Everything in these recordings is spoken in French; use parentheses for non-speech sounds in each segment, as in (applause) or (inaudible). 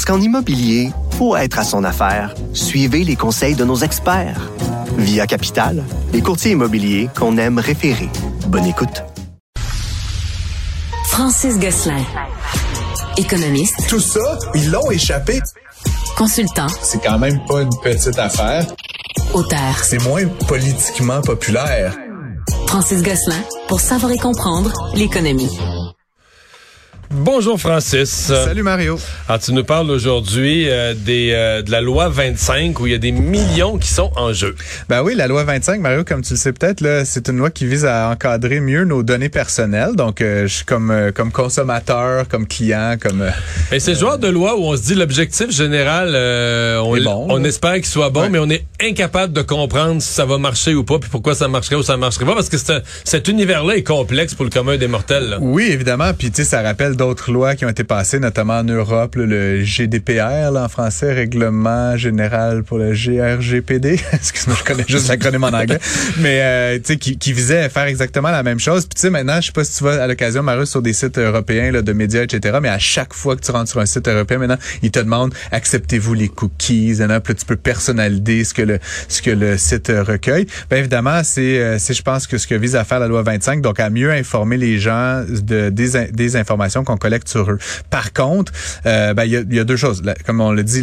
Parce qu'en immobilier, pour être à son affaire, suivez les conseils de nos experts. Via Capital, les courtiers immobiliers qu'on aime référer. Bonne écoute. Francis Gosselin, économiste. Tout ça, ils l'ont échappé. Consultant. C'est quand même pas une petite affaire. Auteur. C'est moins politiquement populaire. Francis Gosselin, pour savoir et comprendre l'économie. Bonjour Francis. Salut Mario. Alors tu nous parles aujourd'hui euh, des euh, de la loi 25 où il y a des millions qui sont en jeu. Ben oui, la loi 25 Mario comme tu le sais peut-être là, c'est une loi qui vise à encadrer mieux nos données personnelles. Donc euh, je suis comme comme consommateur, comme client, comme Et c'est le genre de loi où on se dit l'objectif général on, bon, on espère qu'il soit bon Ouais. mais on est incapable de comprendre si ça va marcher ou pas puis pourquoi ça marcherait ou ça marcherait pas parce que cet univers là est complexe pour le commun des mortels. là. Oui, évidemment. Puis, tu sais, ça rappelle d'autres lois qui ont été passées, notamment en Europe, le GDPR, là, en français, Règlement général pour le GRGPD. (laughs) Excuse-moi, je connais juste l'acronyme en anglais. Mais, euh, tu sais, qui, qui visait à faire exactement la même chose. Puis, tu sais, maintenant, je sais pas si tu vas à l'occasion, Marius, sur des sites européens, là, de médias, etc. Mais à chaque fois que tu rentres sur un site européen, maintenant, ils te demandent, acceptez-vous les cookies? Et là, puis tu peux personnaliser ce que le, ce que le site recueille. Bien évidemment, c'est, euh, c'est, je pense que ce que vise à faire la loi 25, donc à mieux informer les gens de des, des informations qu'on collecte sur eux. Par contre, euh, ben, il y, a, y a deux choses. La- comme on le dit,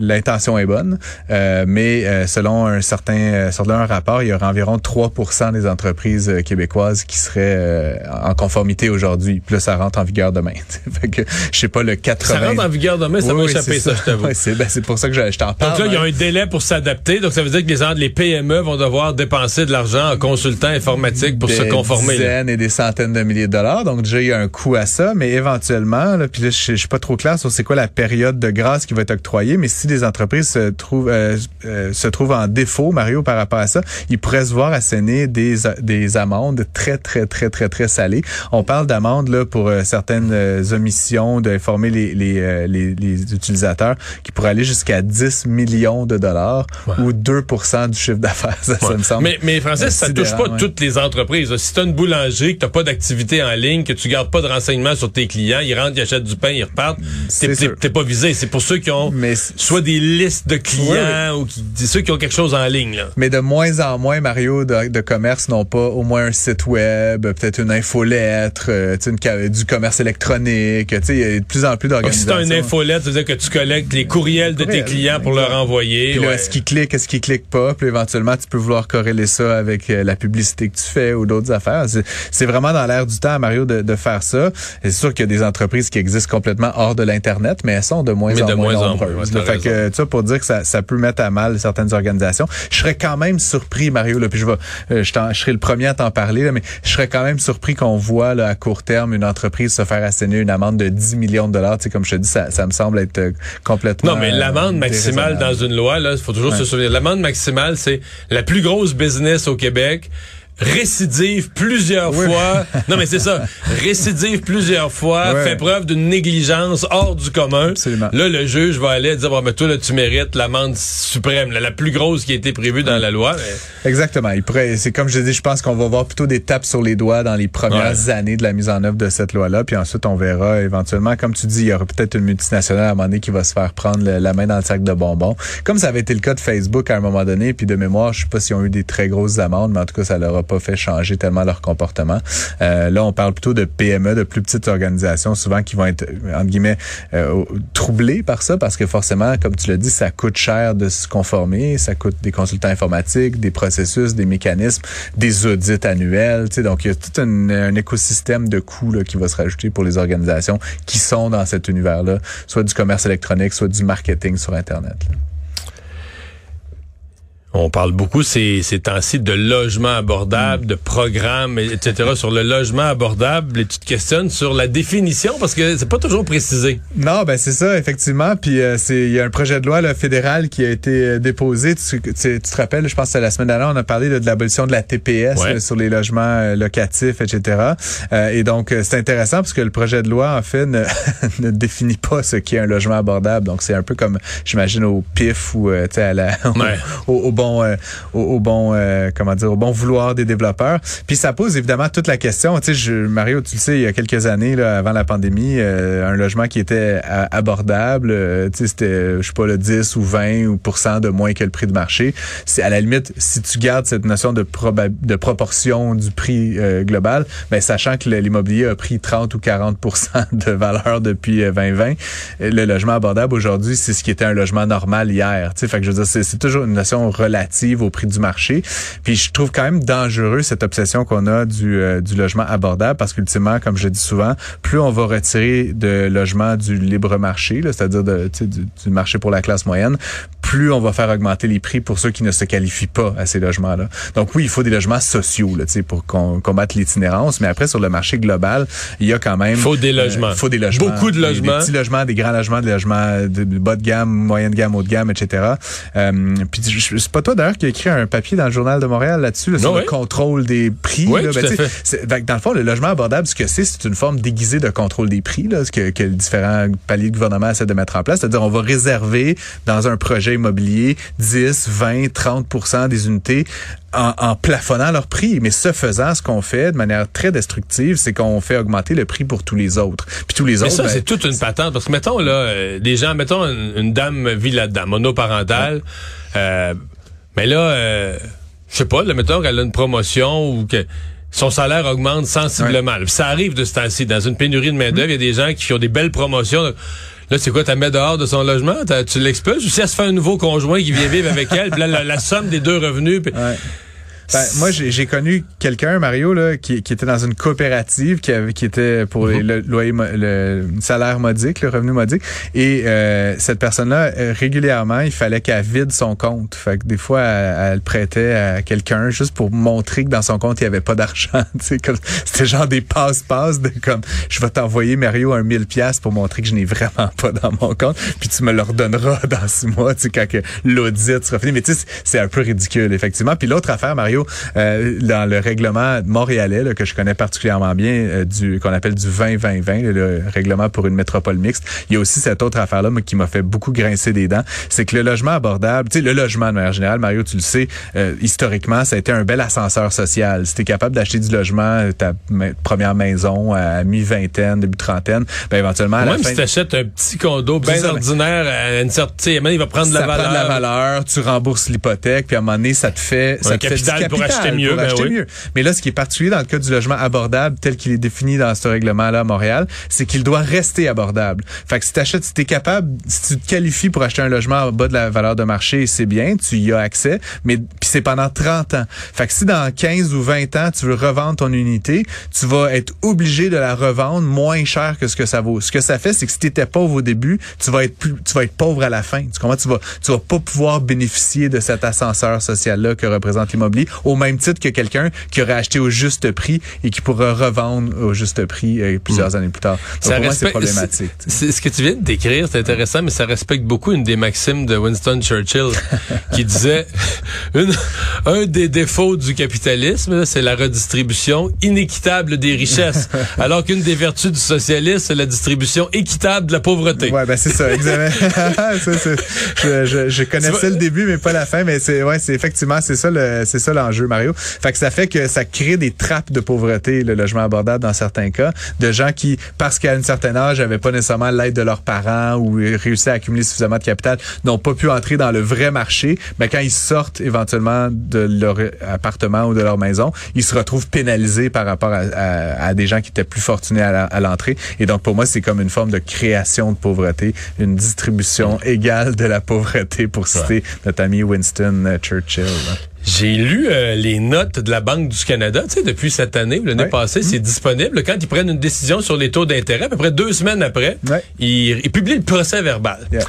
l'intention est bonne, euh, mais euh, selon un certain, selon un rapport, il y aura environ 3% des entreprises québécoises qui seraient en conformité aujourd'hui. Puis là, ça rentre en vigueur demain. (laughs) fait que je sais pas le 80. Ça rentre en vigueur demain, ça Oui, va oui, échapper c'est ça, je t'avoue. (laughs) C'est ben, c'est pour ça que je, je t'en parle. Donc là, il y a hein. un délai pour s'adapter. Donc ça veut dire que les, les PME vont devoir dépenser de l'argent en consultants informatiques pour se des conformer. là. dizaines et des centaines de milliers de dollars. Donc déjà, il y a un coût à ça, mais éventuellement, là, puis là, je, je suis pas trop clair sur c'est quoi la période de grâce qui va être octroyée, mais si des entreprises se trouvent euh, euh, se trouvent en défaut, Mario, par rapport à ça, ils pourraient se voir asséner des des amendes très très très très très salées. On parle d'amendes là pour euh, certaines euh, omissions d'informer les les, euh, les les utilisateurs qui pourraient aller jusqu'à 10 millions de dollars ou 2% du chiffre d'affaires. Ça, ça me semble. Mais, mais Francis, ça touche pas ouais. toutes les entreprises. Si tu as une boulangerie, que tu pas d'activité en ligne, que tu gardes pas de renseignements sur tes clients, ils rentrent, ils achètent du pain, ils repartent, t'es- pas visé. C'est pour ceux qui ont Mais soit des listes de clients ou qui, ceux qui ont quelque chose en ligne. Là. Mais de moins en moins, Mario, de, de commerce n'ont pas au moins un site web, peut-être une infolettre, euh, tu sais, une du commerce électronique. Il y a de plus en plus Donc, si tu as d'organisations. une infolette, ça veut dire que tu collectes les courriels de tes clients pour leur envoyer. Ouais. est-ce qu'ils cliquent, est-ce qu'ils cliquent pas? Puis éventuellement, tu peux vouloir corréler ça avec euh, la publicité que tu fais ou d'autres affaires. C'est- vraiment dans l'air du temps, Mario, de, de faire ça. Et sûr qu'il y a des entreprises qui existent complètement hors de l'Internet, mais elles sont de moins Mais en de moins, moins en moins, nombreuses. ouais, là. t'as fait que, tu sais, pour dire que ça, ça peut mettre à mal certaines organisations. Je serais quand même surpris, Mario, là, puis je vais, euh, je, je serai le premier à t'en parler, là, mais je serais quand même surpris qu'on voit là, à court terme une entreprise se faire asséner une amende de 10 millions de dollars. Tu sais, comme je te dis, ça, ça me semble être euh, complètement. Non, mais l'amende euh, maximale dans une loi, là, il faut toujours se souvenir. L'amende maximale, c'est la plus grosse business au Québec. Récidive plusieurs Oui. fois. Non, mais c'est ça. (laughs) Récidive plusieurs fois, fait preuve d'une négligence hors du commun. Absolument. Là, le juge va aller dire, bon, mais toi, là, tu mérites l'amende suprême, là, la plus grosse qui a été prévue dans la loi. Mais- Exactement. Il pourrait, c'est comme je dis, je pense qu'on va voir plutôt des tapes sur les doigts dans les premières Ouais. années de la mise en œuvre de cette loi-là, puis ensuite on verra éventuellement, comme tu dis, il y aura peut-être une multinationale à un moment donné qui va se faire prendre le- la main dans le sac de bonbons, comme ça avait été le cas de Facebook à un moment donné, puis de mémoire, je sais pas s'ils ont eu des très grosses amendes, mais en tout cas, ça leur a pas fait changer tellement leur comportement. Euh, là, on parle plutôt de PME, de plus petites organisations, souvent qui vont être entre guillemets euh, troublées par ça, parce que forcément, comme tu l'as dit, ça coûte cher de se conformer, ça coûte des consultants informatiques, des processus, des mécanismes, des audits annuels. Tu sais, donc, il y a tout un, un écosystème de coûts là, qui va se rajouter pour les organisations qui sont dans cet univers-là, soit du commerce électronique, soit du marketing sur Internet. On parle beaucoup ces, ces temps-ci de logement abordable, de programmes, etc. sur le logement abordable. Et tu te questionnes sur la définition parce que c'est pas toujours précisé. Non, ben c'est ça, effectivement. Puis euh, c'est il y a un projet de loi là, fédéral qui a été euh, déposé. Tu, tu, tu te rappelles, je pense que la semaine dernière, on a parlé de l'abolition de la TPS Ouais. là, sur les logements euh, locatifs, etc. Euh, et donc euh, c'est intéressant parce que le projet de loi en fait ne, (laughs) ne définit pas ce qu'est un logement abordable. Donc c'est un peu comme j'imagine au pif ou tu sais à la (laughs) au, au bon euh, au, bon euh, comment dire au bon vouloir des développeurs. Puis ça pose évidemment toute la question. Tu sais, je, Mario, tu le sais, il y a quelques années là, avant la pandémie, euh, un logement qui était abordable, euh, tu sais, c'était je sais pas le 10 ou 20 ou de moins que le prix de marché. C'est à la limite si tu gardes cette notion de de proportion du prix euh, global, ben sachant que l'immobilier a pris 30 ou 40 de valeur depuis euh, 2020, euh, le logement abordable aujourd'hui, c'est ce qui était un logement normal hier. Tu sais, fait que je veux dire, c'est toujours une notion au prix du marché. Puis je trouve quand même dangereux cette obsession qu'on a du, euh, logement abordable parce qu'ultimement, comme je dis souvent, plus on va retirer de logements du libre marché, c'est-à-dire du marché pour la classe moyenne, plus on va faire augmenter les prix pour ceux qui ne se qualifient pas à ces logements-là. Donc oui, il faut des logements sociaux là, tu sais, pour qu'on combattre l'itinérance, mais après sur le marché global, il y a quand même Faut des logements. il faut des logements, Beaucoup de logements. des petits logements, des grands logements, des logements de, bas de gamme, moyenne de gamme, haut de gamme, etc. Euh, puis c'est pas toi d'ailleurs qui a écrit un papier dans le journal de Montréal là-dessus là, sur le contrôle des prix. Oui, là. sais, fait. dans le fond, le logement abordable, ce que c'est, c'est une forme déguisée de contrôle des prix, là, ce que, que les différents paliers de gouvernement essaient de mettre en place. C'est-à-dire, on va réserver dans un projet immobilier 10, 20, 30% des unités en, en plafonnant leur prix. Mais ce faisant, ce qu'on fait de manière très destructive, c'est qu'on fait augmenter le prix pour tous les autres. Puis tous les Mais autres, ça, ben, c'est toute une patente. Parce que, mettons, là, euh, des gens, mettons, une, une dame vit là-dedans, monoparentale. Euh, mais là, euh, je sais pas, là, mettons qu'elle a une promotion ou que son salaire augmente sensiblement. Ça arrive de ce temps-ci. Dans une pénurie de main-d'œuvre, il y a des gens qui ont des belles promotions. Là, c'est quoi, t'as mets dehors de son logement? Tu l'expulses? Ou si elle se fait un nouveau conjoint qui vient vivre avec elle, là, la, la somme des deux revenus... puis- Ouais. Ben, moi, j'ai connu quelqu'un, Mario, là, qui, qui était dans une coopérative qui avait, qui était pour les- le loyer, le salaire modique, le revenu modique. Et euh, cette personne-là, euh, régulièrement, il fallait qu'elle vide son compte. Fait que des fois, elle, elle prêtait à quelqu'un juste pour montrer que dans son compte, il n'y avait pas d'argent. (laughs) C'était genre des passe-passe de comme, je vais t'envoyer, Mario, un 1000 pièces pour montrer que je n'ai vraiment pas dans mon compte. Puis tu me le redonneras (laughs) dans six mois, quand que l'audit sera fini. Mais tu sais, c'est- c'est un peu ridicule, effectivement. Puis l'autre affaire, Mario, euh, dans le règlement montréalais, là, que je connais particulièrement bien, euh, du qu'on appelle du 20-20-20, le, le règlement pour une métropole mixte, il y a aussi cette autre affaire-là moi, qui m'a fait beaucoup grincer des dents. C'est que le logement abordable, tu sais, le logement de manière générale, Mario, tu le sais, euh, historiquement, ça a été un bel ascenseur social. Si tu es capable d'acheter du logement, euh, ta ma- première maison à mi-vingtaine, début trentaine, ben éventuellement, à la Même fin... si t'achètes un petit condo bien Ben ordinaire, à une certaine, tu un il va prendre de la ça valeur. prend de la valeur, tu rembourses l'hypothèque, puis à un moment donné, ça te fait, ça te fait du capital pour acheter mieux, pour ben acheter oui. mieux. Mais là, ce qui est particulier dans le cas du logement abordable, tel qu'il est défini dans ce règlement-là à Montréal, c'est qu'il doit rester abordable. Fait que si t'achètes, si t'es capable, si tu te qualifies pour acheter un logement en bas de la valeur de marché, c'est bien, tu y as accès, mais puis c'est pendant 30 ans. Fait que si dans 15 ou 20 ans, tu veux revendre ton unité, tu vas être obligé de la revendre moins cher que ce que ça vaut. Ce que ça fait, c'est que si tu étais pauvre au début, tu vas être plus, tu vas être pauvre à la fin. Tu comprends? Tu vas, tu vas pas pouvoir bénéficier de cet ascenseur social-là que représente l'immobilier, au même titre que quelqu'un qui aurait acheté au juste prix et qui pourra revendre au juste prix euh, plusieurs années plus tard. Donc, Ça pour moi, c'est problématique. c'est- ce que tu viens de décrire, c'est intéressant, mais ça respecte beaucoup une des maximes de Winston Churchill (laughs) qui disait (laughs) une- un des défauts du capitalisme, c'est la redistribution inéquitable des richesses, (laughs) alors qu'une des vertus du socialisme, c'est la distribution équitable de la pauvreté. Ouais, ben c'est ça, exactement. Ça, je, je, je connaissais le début, mais pas la fin. Mais c'est ouais, c'est effectivement c'est ça le c'est ça l'enjeu, Mario. Fait que ça fait que ça crée des trappes de pauvreté, le logement abordable dans certains cas, de gens qui, parce qu'à un certain âge, n'avaient pas nécessairement l'aide de leurs parents ou réussi à accumuler suffisamment de capital, n'ont pas pu entrer dans le vrai marché. Mais quand ils sortent éventuellement de leur appartement ou de leur maison, ils se retrouvent pénalisés par rapport à, à- à des gens qui étaient plus fortunés à l'entrée. Et donc pour moi, c'est comme une forme de création de pauvreté, une distribution égale de la pauvreté, pour citer notre ami Winston Churchill. J'ai lu euh, les notes de la Banque du Canada, tu sais, depuis cette année, l'année passée, c'est disponible. Quand ils prennent une décision sur les taux d'intérêt, à peu près deux semaines après, ils, ils publient le procès verbal. Yeah.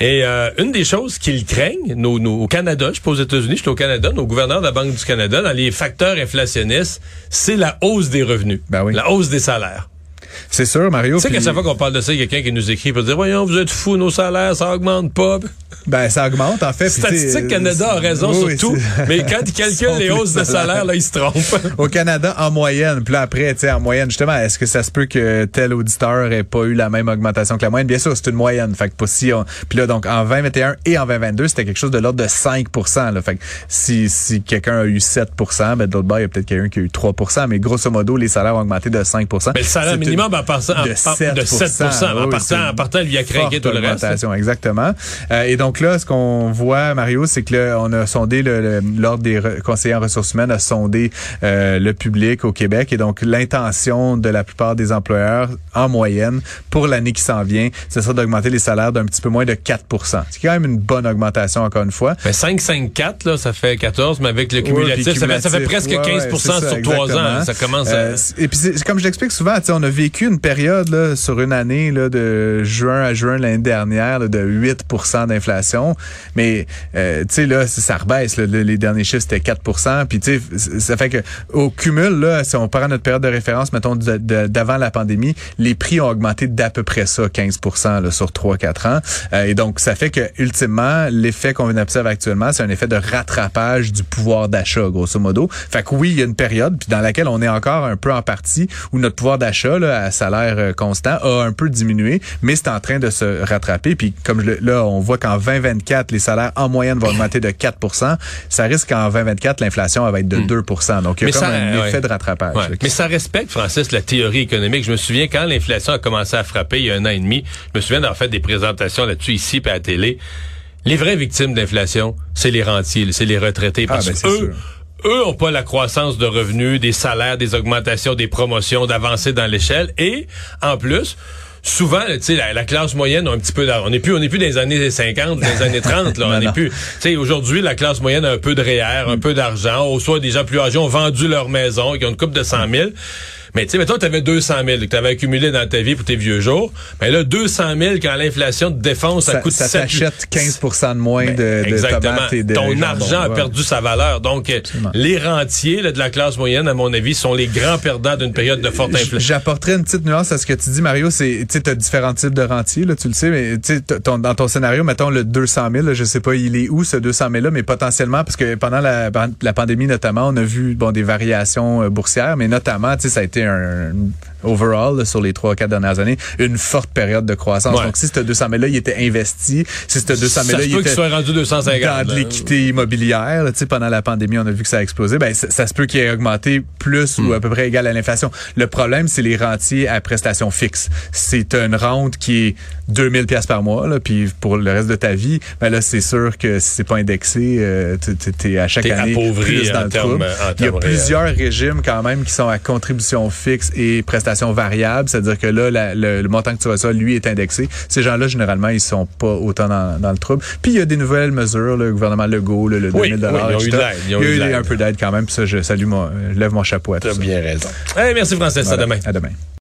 Et euh, une des choses qu'ils craignent, nos, nos- au Canada, je suis pas aux États-Unis, je suis au Canada, nos gouverneurs de la Banque du Canada, dans les facteurs inflationnistes, c'est la hausse des revenus, Ben oui. la hausse des salaires. C'est sûr, Mario. Tu sais qu'à puis- chaque fois qu'on parle de ça, il y a quelqu'un qui nous écrit pour dire Voyons, vous êtes fous, nos salaires, ça augmente pas. Ben, ça augmente, en fait. Statistique Canada a raison oui, sur tout, mais quand ils calculent les hausses de salaire, là, ils se trompent. (laughs) Au Canada, en moyenne. Puis là, après, tu sais, en moyenne, justement, est-ce que ça se peut que tel auditeur ait pas eu la même augmentation que la moyenne? Bien sûr, c'est une moyenne. Fait que pas si on... Puis là, donc, en 2021 et en 2022, c'était quelque chose de l'ordre de 5 là. Fait que si, si quelqu'un a eu 7% ben, de l'autre bord, il y a peut-être quelqu'un qui a eu 3% Mais grosso modo, les salaires ont augmenté de 5 Mais le salaire C'est en partant, de par- de 7 7 En oui, partant, en partant, a craqué tout le reste. exactement. Euh, et donc là, ce qu'on voit, Mario, c'est que là, on a sondé le- le- l'ordre des conseillers en ressources humaines a sondé euh, le public au Québec et donc l'intention de la plupart des employeurs en moyenne pour l'année qui s'en vient, ce sera d'augmenter les salaires d'un petit peu moins de 4 C'est quand même une bonne augmentation encore une fois. Mais 5, 5, 4, là, ça fait 14, mais avec le cumulatif, Ouais, ça, fait, ça fait cumulatif. presque Ouais, 15 ouais, c'est ça, sur 3 ans. exactement. Ça commence Euh, à... c'est- et puis comme je l'explique souvent, on a vécu une période sur une année de juin à juin l'année dernière de 8 d'inflation, mais euh, tu sais là ça rebaisse. là. Le- les derniers chiffres c'était 4% Puis tu sais ça fait que au cumul là, si on prend notre période de référence, mettons d'avant la pandémie, les prix ont augmenté d'à peu près ça, 15 là, sur 3-4 ans. Euh, et donc ça fait que ultimement l'effet qu'on vient d'observer actuellement, c'est un effet de rattrapage du pouvoir d'achat grosso modo. Fait que oui, il y a une période puis dans laquelle on est encore un peu en partie où notre pouvoir d'achat là, à salaire euh, constant a un peu diminué, mais c'est en train de se rattraper. Puis comme je là, on voit qu'en 2024, les salaires en moyenne vont augmenter de 4 Ça risque qu'en 2024, l'inflation va être de 2 Donc il y a Mais comme ça, un ouais. effet de rattrapage. Ouais. Mais ça respecte, Francis, la théorie économique. Je me souviens quand l'inflation a commencé à frapper il y a un an et demi, je me souviens d'avoir fait des présentations là-dessus ici puis à la télé. Les vraies victimes de l'inflation, c'est les rentiers, c'est les retraités. Parce ben, que eux, sûr. Eux ont pas la croissance de revenus, des salaires, des augmentations, des promotions, d'avancer dans l'échelle. Et en plus, souvent, tu sais, la, la classe moyenne a un petit peu d'argent. On n'est plus, on n'est plus dans les années 50, dans les années 30, là. (laughs) On n'est plus, tu sais, aujourd'hui, la classe moyenne a un peu de REER, un peu d'argent. Ou soit des gens plus âgés ont vendu leur maison, qui ont une coupe de 100 000. Mais tu sais, mettons, tu avais 200 000 que tu avais accumulé dans ta vie pour tes vieux jours. Mais là, 200 000, quand l'inflation te défonce, ça, ça, coûte ça 7 t'achète 15% de moins de, de Exactement. tomates et de Ton jambon. argent a perdu sa valeur. Donc, euh, Absolument. les rentiers là, de la classe moyenne, à mon avis, sont les grands perdants d'une période de forte inflation. J'apporterais une petite nuance à ce que tu dis, Mario. Tu as différents types de rentiers, là, tu le sais, mais ton- dans ton scénario, mettons le 200 000, là, je sais pas, il est où ce 200 000 là, mais potentiellement, parce que pendant la, la pandémie notamment, on a vu bon des variations euh, boursières, mais notamment, tu sais, ça a été un, un overall là, sur les trois quatre dernières années, une forte période de croissance. Ouais. Donc, si ce 200 000 là, il était investi, si ce 200 000 ça là, il était qu'il soit rendu 250. dans de l'équité immobilière. là, tu sais, pendant la pandémie, on a vu que ça a explosé. Ben, ça, ça se peut qu'il ait augmenté plus Hmm. ou à peu près égal à l'inflation. Le problème, c'est les rentiers à prestations fixes. C'est une rente qui est 2000 pièces par mois, là, puis pour le reste de ta vie, ben là, c'est sûr que si c'est pas indexé, euh, tu- t'es à chaque année appauvri plus dans le trouble. en Il y a plusieurs régimes quand même qui sont à contribution fixe et prestations variables, c'est-à-dire que là, la- le, le montant que tu reçois, lui, est indexé. Ces gens-là, généralement, ils sont pas autant dans, dans le trouble. Puis il y a des nouvelles mesures, le gouvernement Legault, le, le Oui, 2000 oui, ils ont eu de l'aide, ils ont Il y a eu eu un peu d'aide quand même, puis ça, je salue mon, je lève mon chapeau à tout T'as ça. bien raison. Hey, merci, Francis. À demain. À demain.